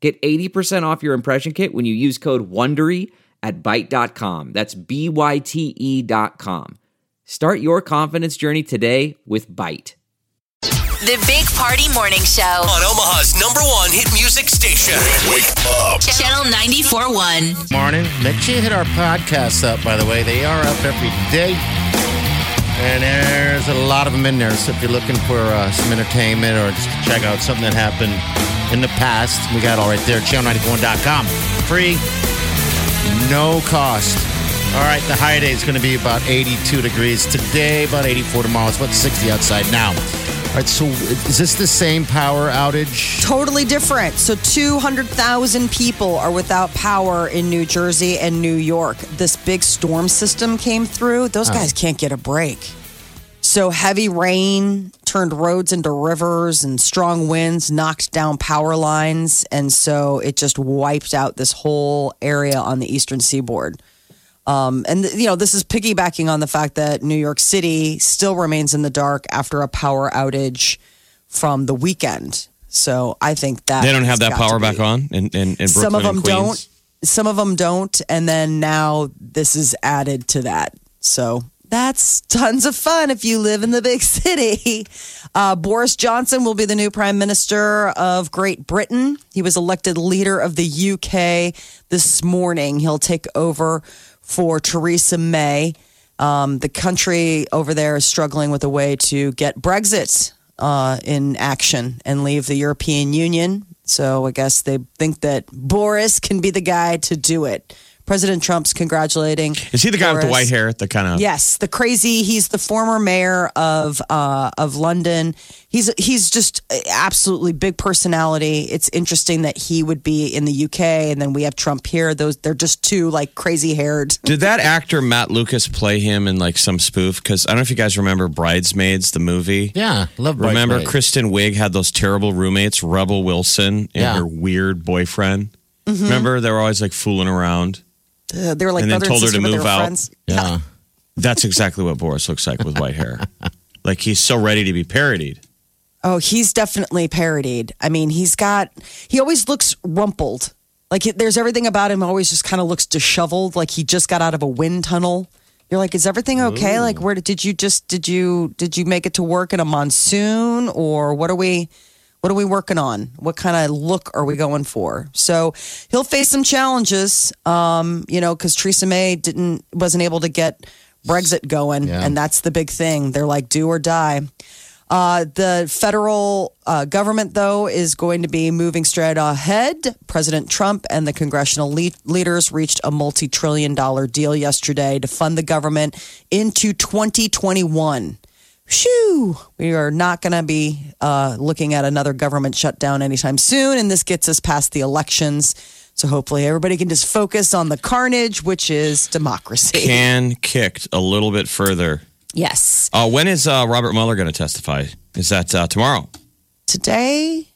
Get 80% off your impression kit when you use code WONDERY at Byte.com. That's B-Y-T-E dot com. Start your confidence journey today with Byte. The Big Party Morning Show. On Omaha's number one hit music station. Wake up. Channel 94.1. Morning. Make sure you hit our podcasts up, by the way. They are up every day. And there's a lot of them in there. So if you're looking for uh, some entertainment or just to check out something that happened in the past, we got it all right there. Channel94.com. Free, no cost. All right, the high day is going to be about 82 degrees today, about 84 tomorrow. It's about 60 outside now. All right, so is this the same power outage? Totally different. So 200,000 people are without power in New Jersey and New York. This big storm system came through. Those oh. guys can't get a break. So heavy rain turned roads into rivers and strong winds knocked down power lines. And so it just wiped out this whole area on the eastern seaboard. Um, and, you know, this is piggybacking on the fact that New York City still remains in the dark after a power outage from the weekend. So I think that They don't have that power back on in, in, in Brooklyn Some of them and don't. Some of them don't. And then now this is added to that. So that's tons of fun if you live in the big city. Uh, Boris Johnson will be the new prime minister of Great Britain. He was elected leader of the UK this morning. He'll take over for Theresa May. Um, the country over there is struggling with a way to get Brexit uh, in action and leave the European Union. So I guess they think that Boris can be the guy to do it. President Trump's congratulating. Is he the guy with the white hair? The kind of Yes, the crazy. He's the former mayor of uh, of London. He's he's just absolutely big personality. It's interesting that he would be in the UK, and then we have Trump here. Those they're just two like crazy haired. Did that actor Matt Lucas play him in like some spoof? Because I don't know if you guys remember Bridesmaids, the movie. Yeah, love Remember Bridesmaids. Kristen Wiig had those terrible roommates, Rebel Wilson and Yeah. her weird boyfriend. Mm-hmm. Remember they were always like fooling around. Uh, they were like And then brother told her and sister, to but they move were out. friends. Yeah. That's exactly what Boris looks like with white hair. like he's so ready to be parodied. Oh, he's definitely parodied. I mean, he's got, he always looks rumpled. Like he- there's everything about him always just kind of looks disheveled, like he just got out of a wind tunnel. You're like, is everything okay? Like, where did you just, did you, did you make it to work in a monsoon or what are we, what are we working on? What kind of look are we going for? So he'll face some challenges, um, you know, because Theresa May didn't, wasn't able to get Brexit going. Yeah. And that's the big thing. They're like, do or die. Uh, the federal uh, government, though, is going to be moving straight ahead. President Trump and the congressional le- leaders reached a multi trillion dollar deal yesterday to fund the government into 2021. Shoo! We are not going to be uh, looking at another government shutdown anytime soon, and this gets us past the elections. So hopefully, everybody can just focus on the carnage, which is democracy. Can kicked a little bit further. yes. Uh, when is uh, Robert Mueller going to testify? Is that uh, tomorrow? Today,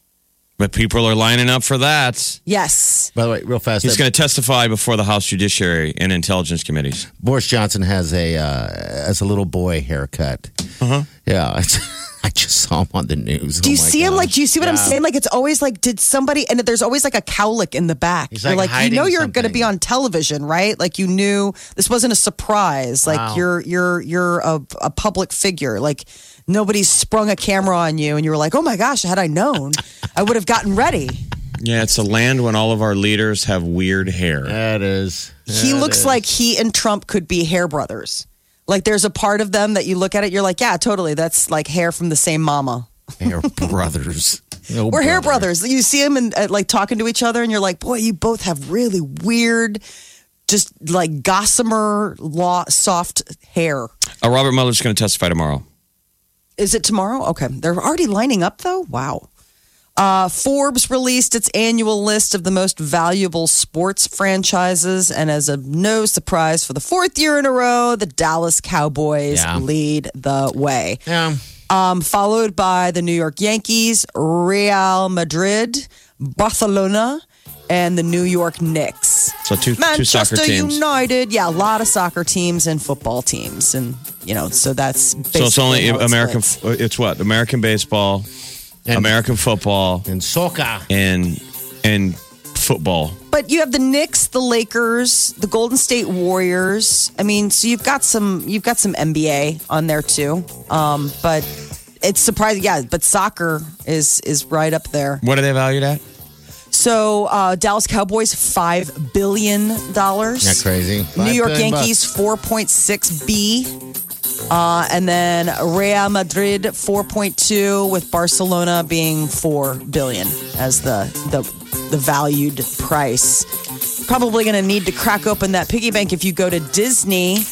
But people are lining up for that. yes. By the way, real fast, He's that going to testify before the House Judiciary and Intelligence Committees. Boris Johnson has a uh, as a little boy haircut. Uh-huh. Yeah, it's, I just saw him on the news. Do you see him? Like, do you see what I'm saying? Like, it's always like, did somebody? And there's always like a cowlick in the back. He's, you're like, like, you know, you're going to be on television, right? Like, you knew this wasn't a surprise. Like, you're you're you're a, a public figure. Like, nobody sprung a camera on you, and you were like, oh my gosh, had I known, I would have gotten ready. Yeah, it's a land when all of our leaders have weird hair. That is. he looks like he and Trump could be hair brothers. Like, there's a part of them that you look at it, you're like, yeah, totally. That's like hair from the same mama. hair brothers. No We're hair brothers. You see them and uh, like talking to each other, and you're like, boy, you both have really weird, just like gossamer, law, soft hair. Uh, Robert Mueller's going to testify tomorrow. Is it tomorrow? Okay, they're already lining up though. Wow. Uh, Forbes released its annual list of the most valuable sports franchises, and as a no surprise for the fourth year in a row, the Dallas Cowboys Yeah. lead the way. Yeah. Um, followed by the New York Yankees, Real Madrid, Barcelona, and the New York Knicks. So two two Manchester soccer teams. United, yeah, a lot of soccer teams and football teams, and you know, so that's So it's only basically how it American. splits. It's what American baseball, And- American football, And soccer. and and football. But you have the Knicks, the Lakers, the Golden State Warriors. I mean, so you've got some you've got some NBA on there too. Um, but it's surprising, yeah. But soccer is is right up there. What are they valued at? So uh, Dallas Cowboys five billion dollars. Not crazy. New York Yankees four point six B. Uh, and then Real Madrid 4.2 with Barcelona being 4 billion as the the the valued price. Probably going to need to crack open that piggy bank if you go to Disney.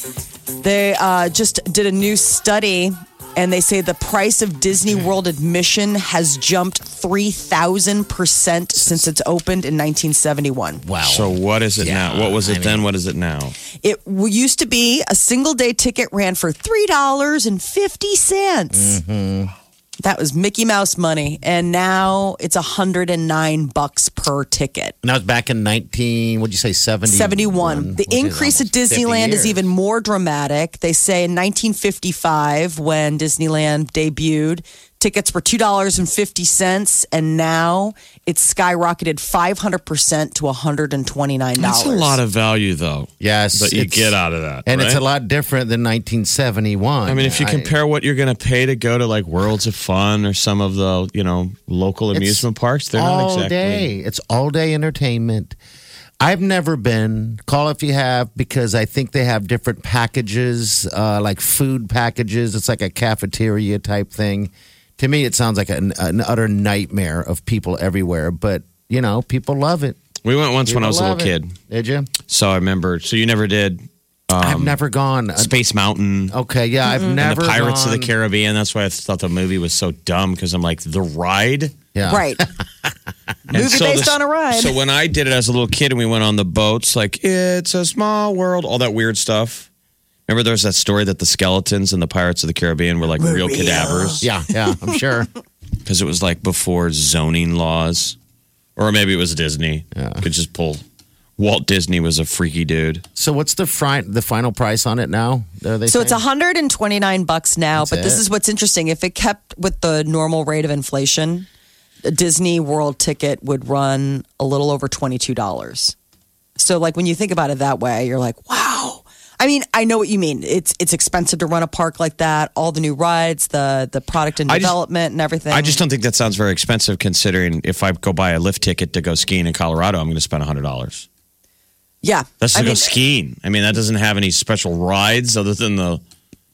They uh, just did a new study and they say the price of Disney World admission has jumped 3,000% since it's opened in 1971. Wow. So what is it Yeah, now? What was it I then? What is it now? It used to be a single day ticket ran for $3.50. That was Mickey Mouse money, and now it's hundred and nine bucks per ticket. And that was back in 19, what'd you say, 70? 71. The increase at Disneyland is even more. more dramatic. They say in 1955, when Disneyland debuted, tickets were $2.50, and now it's skyrocketed 500% to $129. That's a lot of value, though. Yes. that you get out of that, And it's a lot different than 1971. I mean, if you compare what you're going to pay to go to like Worlds of Fun or some of the you know local amusement parks, they're all not exactly. day. It's all day entertainment. I've never been. Call if you have, because I think they have different packages, uh, like food packages. It's like a cafeteria type thing. To me, it sounds like an, an utter nightmare of people everywhere. But you know, people love it. We went once when I was a little love kid, it. Did you? so I remember. So you never did I've never gone. Uh, Space Mountain. Okay, yeah, I've and never the Pirates of the gone- Caribbean. That's why I thought the movie was so dumb because I'm like the ride. Yeah. Right. And Movie so based this- on a ride. So when I did it as a little kid and we went on the boats, like it's a small world, all that weird stuff. Remember, there was that story that the skeletons in the Pirates of the Caribbean were like real cadavers Yeah, yeah, I'm sure. because it was like before zoning laws, or maybe it was Disney. Yeah. Could just pull. Walt Disney was a freaky dude. So what's the fri- the final price on it now? Are they So it's 129 bucks now, That's but this is what's interesting. If it kept with the normal rate of inflation, a Disney World ticket would run a little over $22. So like when you think about it that way, you're like, "Wow." I mean, I know what you mean. It's it's expensive to run a park like that, all the new rides, the the product and I just- development and everything. I just don't think that sounds very expensive considering if I go buy a lift ticket to go skiing in Colorado, I'm going to spend hundred dollars. Yeah. That's to I go mean, skiing. I mean, that doesn't have any special rides other than the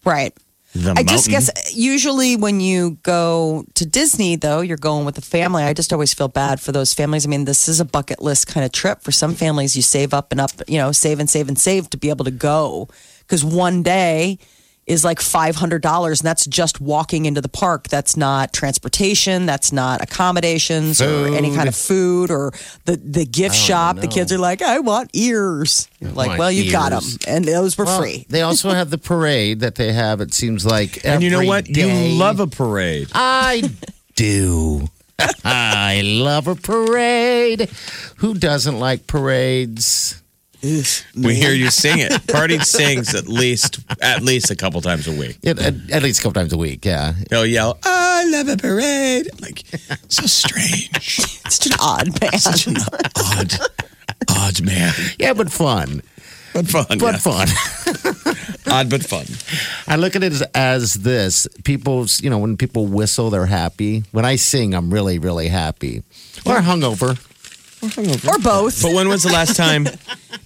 right. The I just guess usually when you go to Disney, though, you're going with a family. I just always feel bad for those families. I mean, this is a bucket list kind of trip. For some families, you save up and up, you know, save and save and save to be able to go. Because one day is like $500, and that's just walking into the park. That's not transportation, that's not accommodations or any kind of food or the, the gift shop. The kids are like, I want ears. You're like, want well, you got them. And those were Well, free. They also have the parade that they have. It seems like, and you know what? day. You love a parade. I do. I love a parade. Who doesn't like parades? We hear you sing it. Party sings at least at least a couple times a week. It, at, at least a couple times a week. Yeah. They'll yell, "I love a parade!" Like so strange, It's just an odd man. such an odd, odd man, Yeah, but fun. but fun, But yeah. fun. odd but fun. I look at it as, as this. People, you know, when people whistle, they're happy. When I sing, I'm really, really happy. Or hungover. Or both. But when was the last time?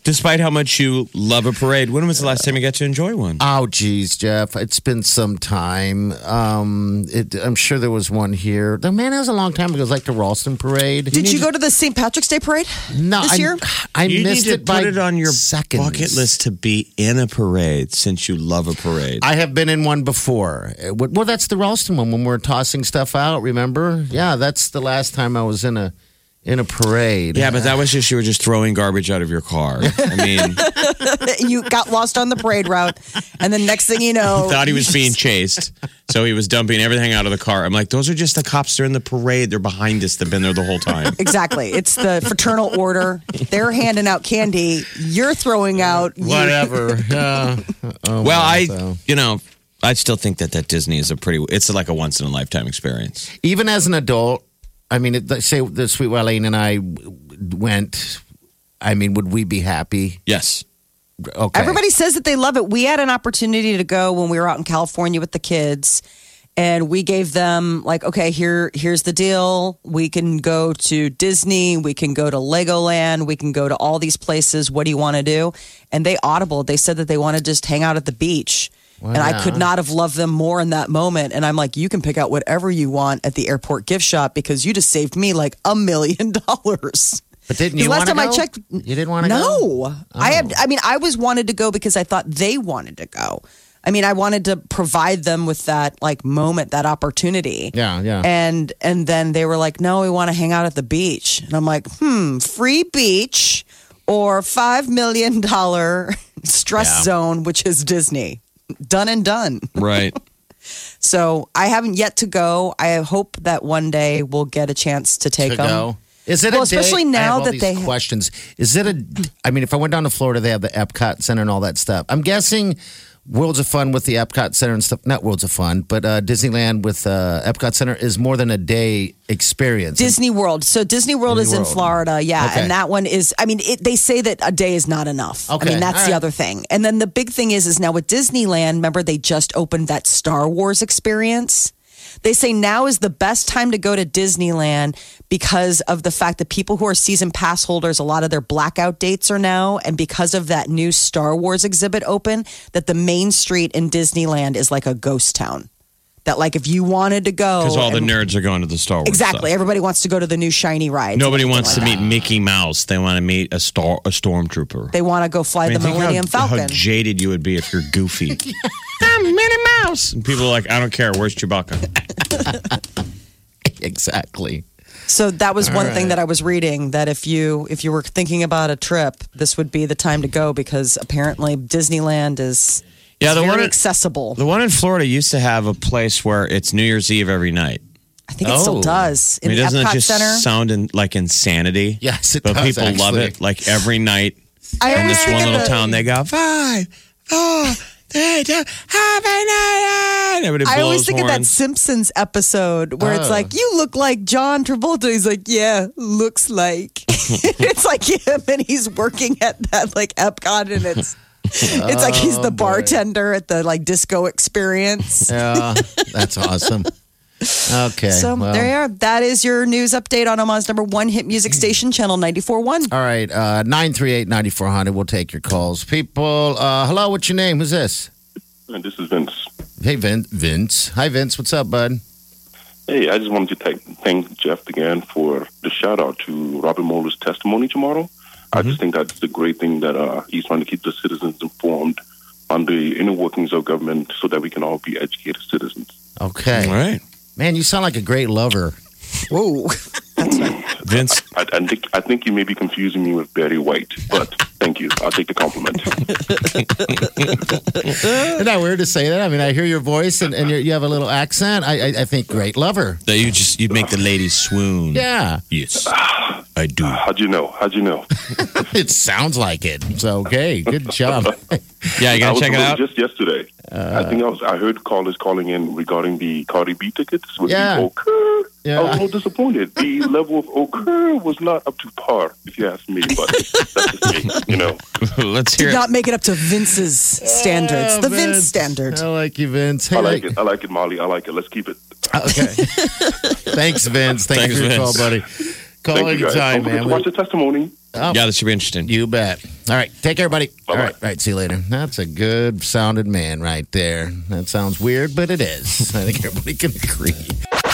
despite how much you love a parade, when was the last time you got to enjoy one? Oh, geez, Jeff. It's been some time. Um, it, I'm sure there was one here. The man, that was a long time ago. It was like the Ralston Parade. Did you go to the St. Patrick's Day parade no, this I, year? I you missed need to it by put it on your seconds. bucket list to be in a parade since you love a parade. I have been in one before. Uh, Well, that's the Ralston one when we were tossing stuff out. Remember? Yeah, that's the last time I was in a in a parade. yeah, but that was just you were just throwing garbage out of your car. I mean, you got lost on the parade route, and then next thing you know, thought he was being chased, so he was dumping everything out of the car. I'm like, those are just the cops. They're in the parade. They're behind us. They've been there the whole time. Exactly. It's the fraternal order. They're handing out candy. You're throwing out. whatever. yeah. Oh, Well, I, so. you know, I still think that that Disney is a pretty. It's like a once in a lifetime experience. even as an adult, I mean, it, say the sweet Wileen and I went. I mean, would we be happy? Yes. Okay. Everybody says that they love it. We had an opportunity to go when we were out in California with the kids. And we gave them like, okay, here, here's the deal. We can go to Disney, we can go to Legoland, we can go to all these places. What do you want to do? And they audible. They said that they want to just hang out at the beach. And I could not have loved them more in that moment. And I'm like, you can pick out whatever you want at the airport gift shop because you just saved me like a million dollars. But didn't you last time I checked, You didn't want to no. go? I have. I mean, I was wanted to go because I thought they wanted to go. I mean, I wanted to provide them with that like moment, that opportunity. Yeah, yeah. And and then they were like, "No, we want to hang out at the beach." And I'm like, "Hmm, free beach or five million dollar stress Yeah. zone, which is Disney." Done and done. Right. So I haven't yet to go. I hope that one day we'll get a chance to take to them. go. Is it Well, a day- especially I have now all that these they- questions? Is it a? I mean, if I went down to Florida, they have the Epcot Center and all that stuff. I'm guessing Worlds of Fun with the Epcot Center and stuff. Not Worlds of Fun, but uh, Disneyland with uh, Epcot Center is more than a day experience. Disney World. So Disney World Disney is in Florida, yeah, Okay. and that one is. I mean, it, they say that a day is not enough. I mean, that's all the other thing. And then the big thing is, is now with Disneyland. Remember, they just opened that Star Wars experience. They say now is the best time to go to Disneyland because of the fact that people who are season pass holders, a lot of their blackout dates are now, and because of that new Star Wars exhibit open, that the main street in Disneyland is like a ghost town. That like if you wanted to go, Because all the nerds are going to the Star Wars. Exactly. stuff. Everybody wants to go to the new shiny ride. Nobody wants to meet Mickey Mouse. They want to meet a star, a stormtrooper. They want to go fly I mean, the think how- Millennium how, Falcon. jaded you would be if you're goofy. I'm Minnie Mouse. And people are like, I don't care. Where's Chewbacca? exactly. so that was one thing that I was reading that if you if you were thinking about a trip, this would be the time to go because apparently Disneyland is Yeah, the very one, in, accessible. the one in Florida used to have a place where it's New Year's Eve every night. I think it still Oh. does I mean, the doesn't Epcot it just Center. sound in, like insanity? Yes, it but does, people love it. Like every night I in this one little the- town, they go five, four, three, two, happy night. Everybody I always blows think of that horns. Simpsons episode where it's Oh. like, you look like John Travolta. He's like, yeah, looks like. it's like him and he's working at that like Epcot and it's it's like he's Oh, the bartender at the like disco experience. Yeah, that's awesome. Okay. So well. there you are. That is your news update on Omaha's number one hit music station, Channel 94.1. All right, uh, 938-9400. We'll take your calls. People, uh, hello, what's your name? Who's this? And this is Vince. Hey, Vin- Vince. Hi, Vince. What's up, bud? Hey, I just wanted to thank, thank Jeff again for the shout out to Robert Mueller's testimony tomorrow. I just think that's a great thing that uh, he's trying to keep the citizens informed on the inner workings of government so that we can all be educated citizens. Okay. All right. Man, you sound like a great lover. Whoa. Vince, I, I think I think you may be confusing me with Barry White, but thank you. I'll take the compliment. Isn't that weird to say that? I mean, I hear your voice and, and you're, you have a little accent. I, I, I think great lover. that you just you make the ladies swoon. Yeah, Yes, I do. How'd you know? How'd you know? it sounds like it. So, okay, good job. Yeah, you gotta check it out. just yesterday. Uh, I think I was. I heard callers calling in regarding the Cardi B tickets with Yeah. the occur. Yeah. I was a little disappointed. The level of occur was not up to par, if you ask me. But that's just me, you know. Let's hear Did it. not make it up to Vince's oh, standards, Oh, the Vince Vince. standard. I like you, Vince. Hey, I like it. I like it, Molly. I like it. Let's keep it. Okay. Thanks, Vince. Thanks, Thanks, for your call, buddy. Call Thank you guys. anytime, Don't man. to watch the testimony. Oh. Yeah, this should be interesting. You bet. All right. Take care, buddy. All Bye-bye. right. All right. See you later. That's a good sounded man right there. That sounds weird, but it is. I think everybody can agree.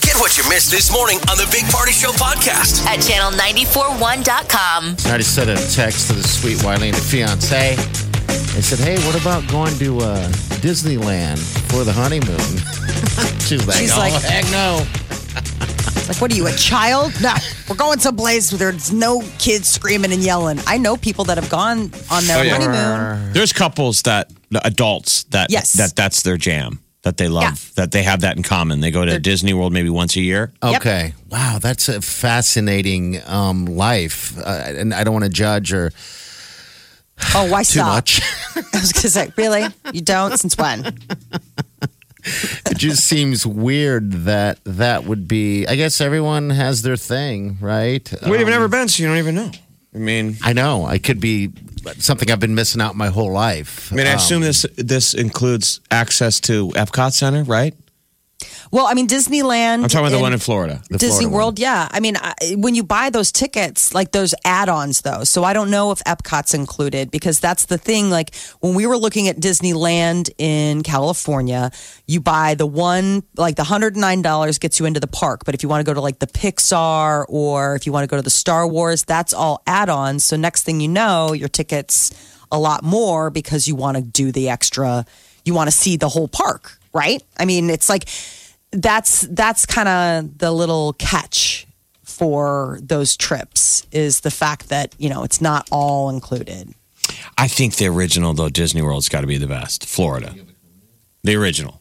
Get what you missed this morning on the Big Party Show podcast. At channel941.com. I just sent a text to the sweet Wileen, the fiance. I said, hey, what about going to uh, Disneyland for the honeymoon? She's like, She's oh, like- heck no. Like, what are you, a child? No, we're going someplace where there's no kids screaming and yelling. I know people that have gone on their Oh, yeah. honeymoon. There's couples that adults that Yes. that that's their jam. That they love, Yeah. that they have that in common. They go to Disney World maybe once a year. Yep. Okay. Wow, that's a fascinating um, life. Uh, and I don't want to judge or Oh, why too stop? much. I was going to say, really? You don't? Since when? it just seems weird that that would be. I guess everyone has their thing, right? Well, you've Um, never been, so you don't even know. I mean, I know. I could be something I've been missing out my whole life. I mean, I Um, assume this this includes access to Epcot Center, right? Well, I mean, Disneyland. I'm talking about the one in Florida. the Disney Florida one. World, yeah. I mean, I, when you buy those tickets, like those add-ons, though. So I don't know if Epcot's included because that's the thing. Like when we were looking at Disneyland in California, you buy the one, like the hundred nine dollars gets you into the park. But if you want to go to like the Pixar or if you want to go to the Star Wars, that's all add-ons. So next thing you know, your tickets a lot more because you want to do the extra. You want to see the whole park, right? I mean, it's like that's that's kind of the little catch for those trips is the fact that you know it's not all included. I think the original though Disney World's got to be the best. Florida, the original,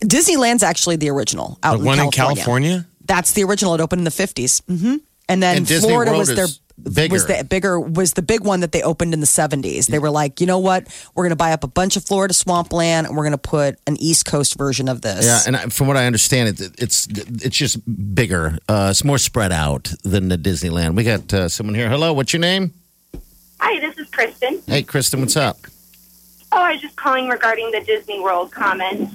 Disneyland's actually the original out the in one in California. California. That's the original. It opened in the fifties, mm-hmm. and then And Florida World was their is bigger. was the bigger was the big one that they opened in the seventies. They were like, you know what, we're going to buy up a bunch of Florida swampland, and we're going to put an East Coast version of this. Yeah, and I- from what I understand, it, it's it's just bigger. Uh, it's more spread out than the Disneyland. We got uh, someone here. Hello, what's your name? Hi, this is Kristen. Hey, Kristen, what's up? Oh, I was just calling regarding the Disney World comment.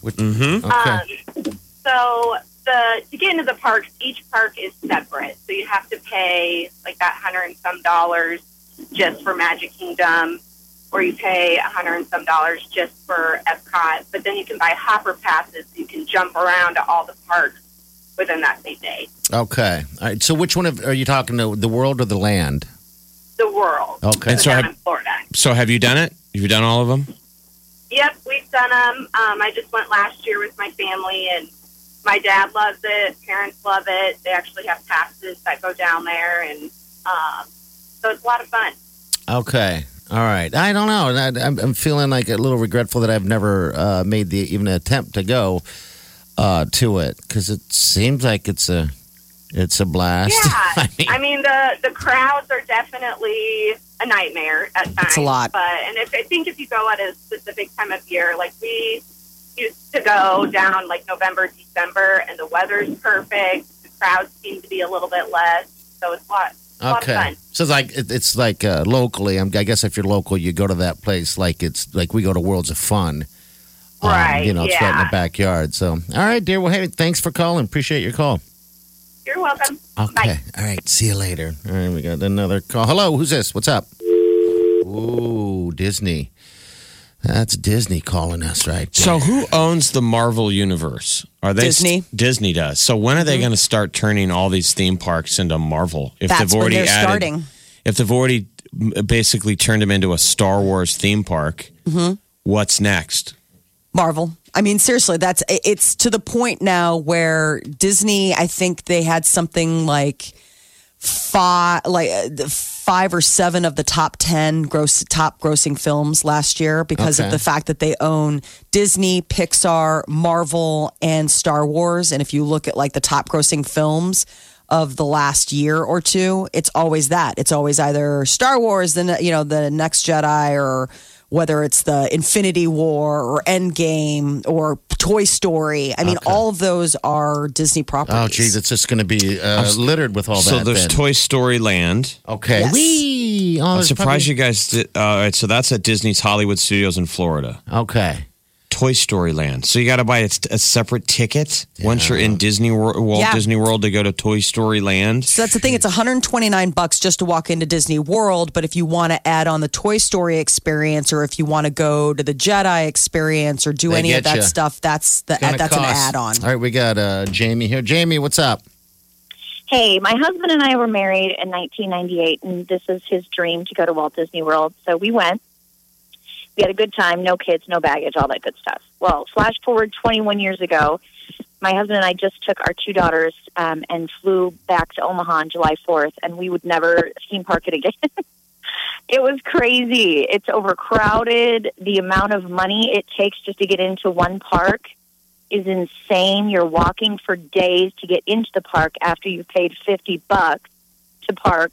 What- Mm-hmm. Okay. Um, so the to get into the parks, each park is separate. So you have to pay like that hundred and some dollars just for Magic Kingdom, or you pay a hundred and some dollars just for Epcot. But then you can buy hopper passes, so you can jump around to all the parks within that same day. okay. All right. So, which one of, are you talking to? The world or the land? The world. Okay. And so have- Florida. So have you done it? Have you done all of them? Yep, we've done them. Um, I just went last year with my family, and my dad loves it. Parents love it. They actually have passes that go down there, and um, so it's a lot of fun. Okay. All right. I don't know. I, I'm, I'm feeling like a little regretful that I've never uh, made the even an attempt to go uh, to it because it seems like it's a it's a blast. Yeah, I mean, I mean the the crowds are definitely a nightmare at times. It's a lot. but and if I think if you go at a specific time of year, like we used to go down like November, December, and the weather's perfect. The crowds seem to be a little bit less, so it's a lot. a lot of okay. fun. So it's like it, it's like uh, locally. I'm, I guess if you're local, you go to that place like it's like we go to Worlds of Fun. Um, Right, You know, it's right in the backyard. So, all right, dear. Well, hey, thanks for calling. Appreciate your call. You're welcome. Okay. Bye. All right. See you later. All right. We got another call. Hello. Who's this? What's up? Ooh, Disney. That's Disney calling us right there. So who owns the Marvel universe? Are they Disney. Disney does. So when are they going to start turning all these theme parks into Marvel? If That's when they're starting. if they've already basically turned them into a Star Wars theme park, Mm-hmm. what's next? Marvel. I mean, seriously, that's it's to the point now where Disney. I think they had something like five, like uh, five or seven of the top ten gross top grossing films last year because Okay. of the fact that they own Disney, Pixar, Marvel, and Star Wars. And if you look at like the top grossing films of the last year or two, it's always that. It's always either Star Wars, then you know the Next Jedi, or whether it's the Infinity War or Endgame or Toy Story. I mean, all of those are Disney properties. Oh, geez, it's just going to be uh, littered with all so that. So there's then. Toy Story Land. Okay. Yes. Wee. Oh, I'm there's surprised you guys did. Uh, all right, so that's at Disney's Hollywood Studios in Florida. Okay. Toy Story Land. So you got to buy a, a separate ticket once you're in Disney Wor- Walt Yeah. Disney World to go to Toy Story Land. So that's the thing. It's 129 bucks just to walk into Disney World. But if you want to add on the Toy Story experience, or if you want to go to the Jedi experience, or do They any of that ya. stuff, that's the, Gonna that's an add-on. All right, we got uh, Jamie here. Jamie, what's up? Hey, my husband and I were married in 1998, and this is his dream to go to Walt Disney World. So we went. We had a good time, no kids, no baggage, all that good stuff. Well, flash forward 21 years ago, my husband and I just took our two daughters um, and flew back to Omaha on July 4th, and we would never theme park it again. it was crazy. It's overcrowded. The amount of money it takes just to get into one park is insane. You're walking for days to get into the park after you've paid 50 bucks to park.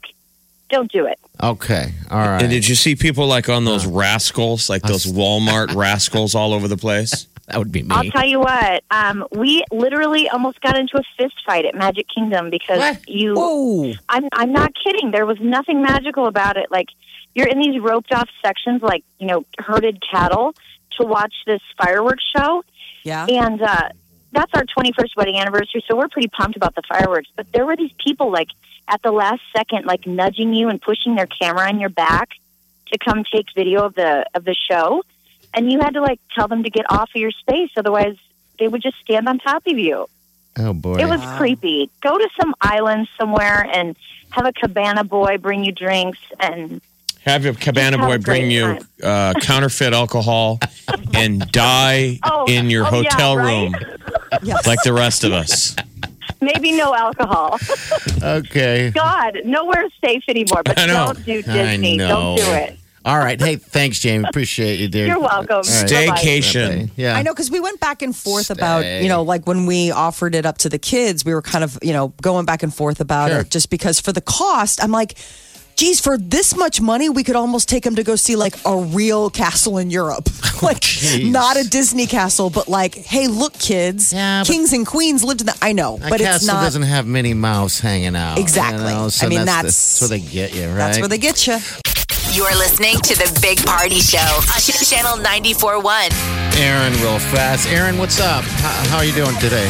Don't do it. Okay, all right. And did you see people like on those rascals, like those Walmart rascals all over the place? that would be me. I'll tell you what. Um, we literally almost got into a fist fight at Magic Kingdom because What? you. Whoa! I'm I'm not kidding. There was nothing magical about it. Like you're in these roped off sections, like you know, herded cattle, to watch this fireworks show, Yeah. and uh, that's our 21st wedding anniversary. So we're pretty pumped about the fireworks. But there were these people like at the last second, like nudging you and pushing their camera on your back to come take video of the of the show, and you had to like tell them to get off of your space, otherwise they would just stand on top of you. oh boy. It was creepy. Go to some island somewhere and have a cabana boy bring you drinks and Have your cabana have boy bring you uh, counterfeit alcohol and die Oh, in your oh, yeah, hotel right? room Yes. like the rest of us. Maybe no alcohol. okay. God, nowhere's safe anymore. But I know. don't do I Disney. know. Don't do it. All right. Hey, thanks, Jamie. Appreciate you, dear. You're welcome. All right. Bye-bye. Staycation. Yeah. I know because we went back and forth about, you know, like when we offered it up to the kids, we were kind of, you know, going back and forth about Sure. it just because for the cost, I'm like, geez, for this much money, we could almost take him to go see like a real castle in Europe. like, Jeez. not a Disney castle, but like, hey, look, kids, Yeah, kings and queens lived in the. I know, but castle it's not. doesn't have Minnie Mouse hanging out. Exactly. You know? so I mean, that's, that's- the- that's where they get you, right? That's where they get you. You're listening to the Big Party Show on Channel 94.1. Aaron, real fast. Aaron, what's up? How, how are you doing today?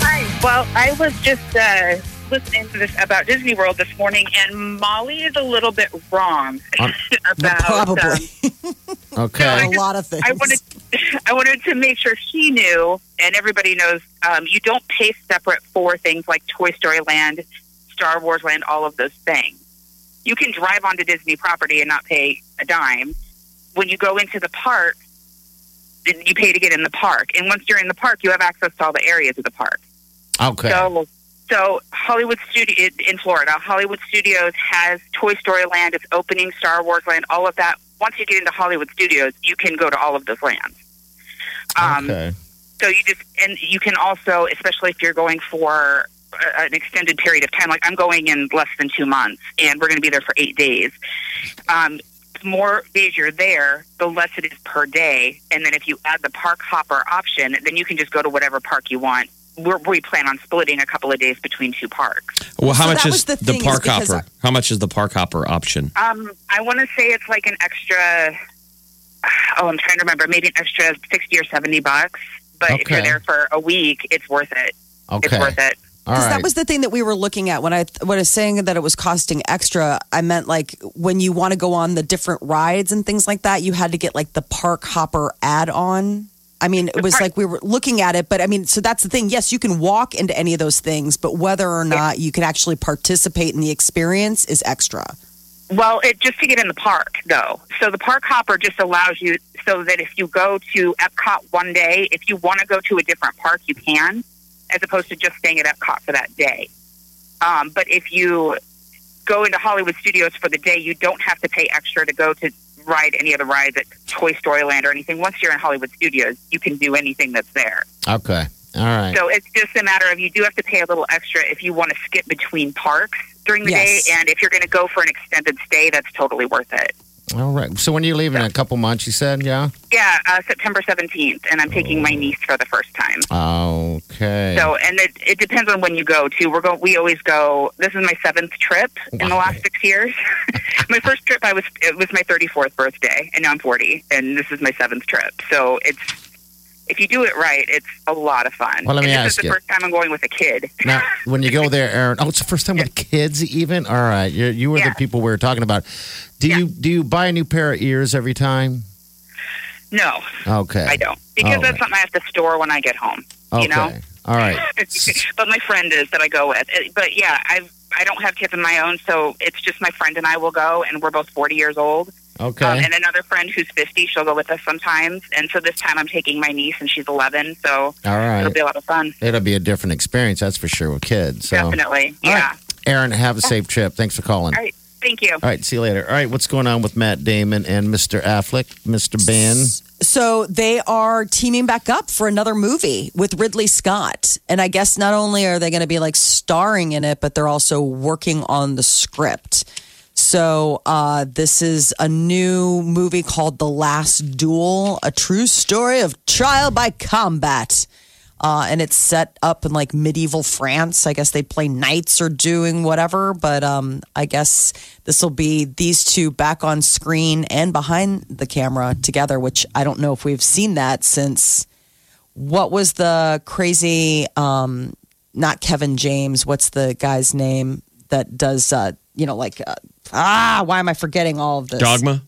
Hi. Well, I was just uh, listening to this about Disney World this morning, and Molly is a little bit wrong Um, about. Probably. um, Okay. a lot of things. I wanted, I wanted to make sure she knew, and everybody knows. Um, you don't pay separate for things like Toy Story Land, Star Wars Land, all of those things. You can drive onto Disney property and not pay a dime. When you go into the park, you pay to get in the park, and once you're in the park, you have access to all the areas of the park. okay. So, so Hollywood Studio in Florida, Hollywood Studios has Toy Story Land. It's opening Star Wars Land. All of that. Once you get into Hollywood Studios, you can go to all of those lands. Um, okay. So you just and you can also, especially if you're going for a- an extended period of time. Like I'm going in less than two months, and we're going to be there for eight days. Um, the more days you're there, the less it is per day. And then if you add the park hopper option, then you can just go to whatever park you want. We're, we plan on splitting a couple of days between two parks. Well, how So much that is was the the, thing, is park because hopper? How much is the park hopper option? Um, I want to say it's like an extra. Oh, I'm trying to remember. Maybe an extra sixty or seventy bucks. But if you're there for a week, it's worth it. Okay. It's worth it. Because right. that was the thing that we were looking at when I when I was saying that it was costing extra. I meant like when you want to go on the different rides and things like that, you had to get like the park hopper add on. I mean, it was like we were looking at it, but I mean, so that's the thing. Yes, you can walk into any of those things, but whether or not you can actually participate in the experience is extra. Well, it just to get in the park though. So the park hopper just allows you so that if you go to Epcot one day, if you want to go to a different park, you can, as opposed to just staying at Epcot for that day. Um, but if you go into Hollywood Studios for the day, you don't have to pay extra to go to ride any of the rides at Toy Story Land or anything. Once you're in Hollywood Studios, you can do anything that's there. okay. All right. So it's just a matter of you do have to pay a little extra if you want to skip between parks during the Yes. day, and if you're going to go for an extended stay, that's totally worth it. All right. So when are you leaving? In a couple months, you said? Yeah. Yeah, uh, September 17th, and I'm taking my niece for the first time. Okay. So, and it, it depends on when you go too. We're going. We always go. This is my seventh trip in the last six years. my first trip, I was it was my 34th birthday, and now I'm 40, and this is my seventh trip. So it's if you do it right, it's a lot of fun. Well, let me and this ask is the you. first time I'm going with a kid. Now, when you go there, Aaron, oh, it's the first time with kids, even. All right, you you were Yeah. the people we were talking about. Do you do you buy a new pair of ears every time? No, Okay, I don't because All that's right. something I have to store when I get home. Okay, You know, all right. but my friend is that I go with. Uh, But yeah, I I don't have kids of my own, so it's just my friend and I will go, and we're both 40 years old. Okay, Um, and another friend who's 50, she'll go with us sometimes. And so this time I'm taking my niece, and she's 11, so all it'll be a lot of fun. It'll be a different experience, that's for sure, with kids. So, Definitely, All yeah. right. Aaron, have a safe trip. Thanks for calling. All right, thank you. All right, see you later. All right, what's going on with Matt Damon and Mr. Affleck, Mr. Ben? So they are teaming back up for another movie with Ridley Scott. And I guess not only are they going to be like starring in it, but they're also working on the script. So uh, this is a new movie called The Last Duel, a true story of trial by combat. Uh, and it's set up in like medieval France. I guess they play knights or doing whatever, but um, I guess this will be these two back on screen and behind the camera together, which I don't know if we've seen that since what was the crazy, um, not Kevin James, what's the guy's name that does, uh, you know, like, uh, ah, why am I forgetting all of this? Dogma.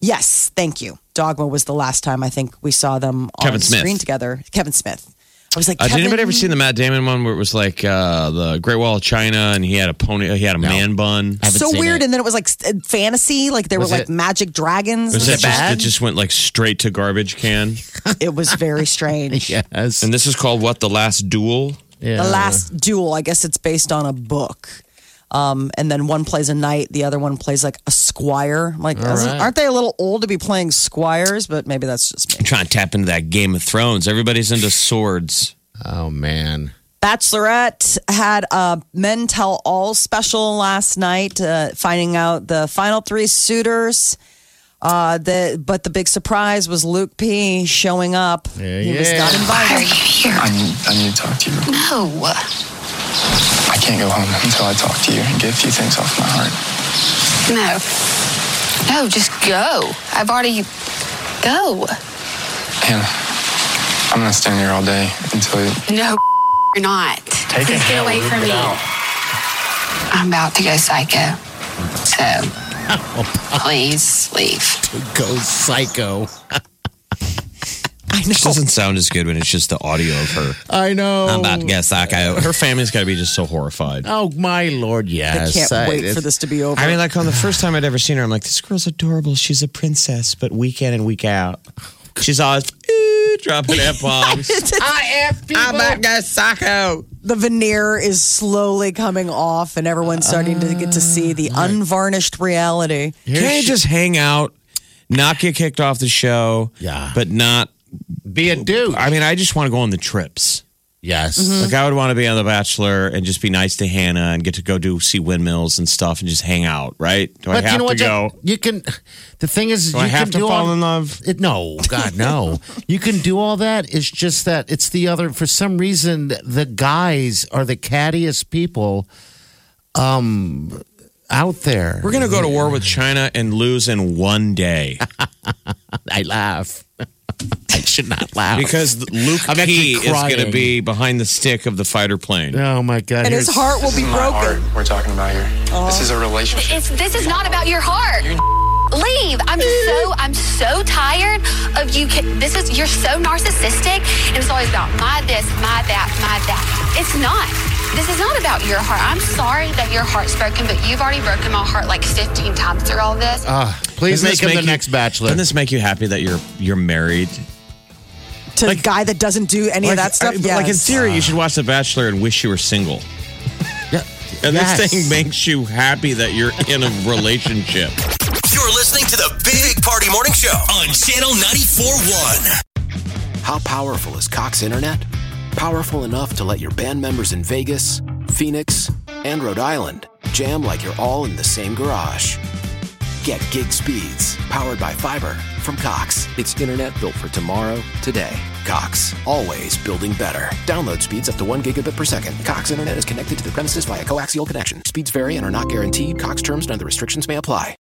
Yes, thank you. Dogma was the last time I think we saw them on Kevin Smith. screen together. Kevin Smith. I was like, Uh, did anybody ever see the Matt Damon one where it was like uh, the Great Wall of China and he had a pony, he had a man bun? haven't so seen weird, it. and then it was like s- fantasy, like there Was were it- like magic dragons. Was it that just, bad? it just went like straight to garbage can? It was very strange. Yes. And this is called what? The Last Duel? yeah. The Last Duel, I guess it's based on a book. Um, and then one plays a knight, the other one plays like a squire. I'm like, right. aren't they a little old to be playing squires? But maybe that's just me. I'm trying to tap into that Game of Thrones. Everybody's into swords. Oh, man. Bachelorette had a Men Tell All special last night, uh, finding out the final three suitors. Uh, the, but the big surprise was Luke P showing up. Yeah, he was not invited. Are you here? I need, I need to talk to you. No. I can't go home until I talk to you and get a few things off my heart. No. No, just go. I've already. Go. Hannah, I'm gonna stand here all day until you. No, you're not. Take Please get away from me. out. I'm about to go psycho. So, please leave. Go psycho. I know. This doesn't sound as good when it's just the audio of her. I know. I'm about to get psycho. Her family's got to be just so horrified. Oh, my Lord, yes. I can't I- wait for this to be over. I mean, like on the first time I'd ever seen her, I'm like, this girl's adorable. She's a princess, but week in and week out, she's always "Ooh," dropping f bombs. I'm about to get psycho. the veneer is slowly coming off, and everyone's starting to get to see the uh, unvarnished reality. Can't you just hang out, not get kicked off the show, Yeah. but not Be a dude. I mean, I just want to go on the trips. yes. Like I would want to be on The Bachelor and just be nice to Hannah and get to go do see windmills and stuff and just hang out. Right? Do I have you know to what? go? Jeff? You can. The thing is, Do you I have can to do fall all, in love? It, no, God, no. you can do all that. It's just that it's the other. For some reason, the guys are the cattiest people, um, out there. We're gonna go to war with China and lose in one day I laugh. I should not laugh because Luke I'm P is going to be behind the stick of the fighter plane. Oh my God! And his here's- heart will be my broken. heart we're talking about here. This is a oh. relationship. It's, this is not about your heart. Leave. I'm so I'm so tired of you. ca- This is you're so narcissistic, and it's always about my this, my that, my that. It's not. This is not about your heart. I'm sorry that your heart's broken, but you've already broken my heart like 15 times through all this. Ah, please Doesn't make this him the you- next bachelor. Doesn't this make you happy that you're you're married? To the guy that doesn't do any of that stuff. I- Like in Yes. theory, you should watch The Bachelor and wish you were single. Yeah. And Yes. this thing makes you happy that you're in a relationship. You're listening to the Big Party Morning Show on Channel 94.1. How powerful is Cox Internet? Powerful enough to let your band members in Vegas, Phoenix, and Rhode Island jam like you're all in the same garage. Get gig speeds powered by fiber from Cox. It's internet built for tomorrow, today. Cox, always building better. Download speeds up to one gigabit per second. Cox Internet is connected to the premises via coaxial connection. Speeds vary and are not guaranteed. Cox terms and other restrictions may apply.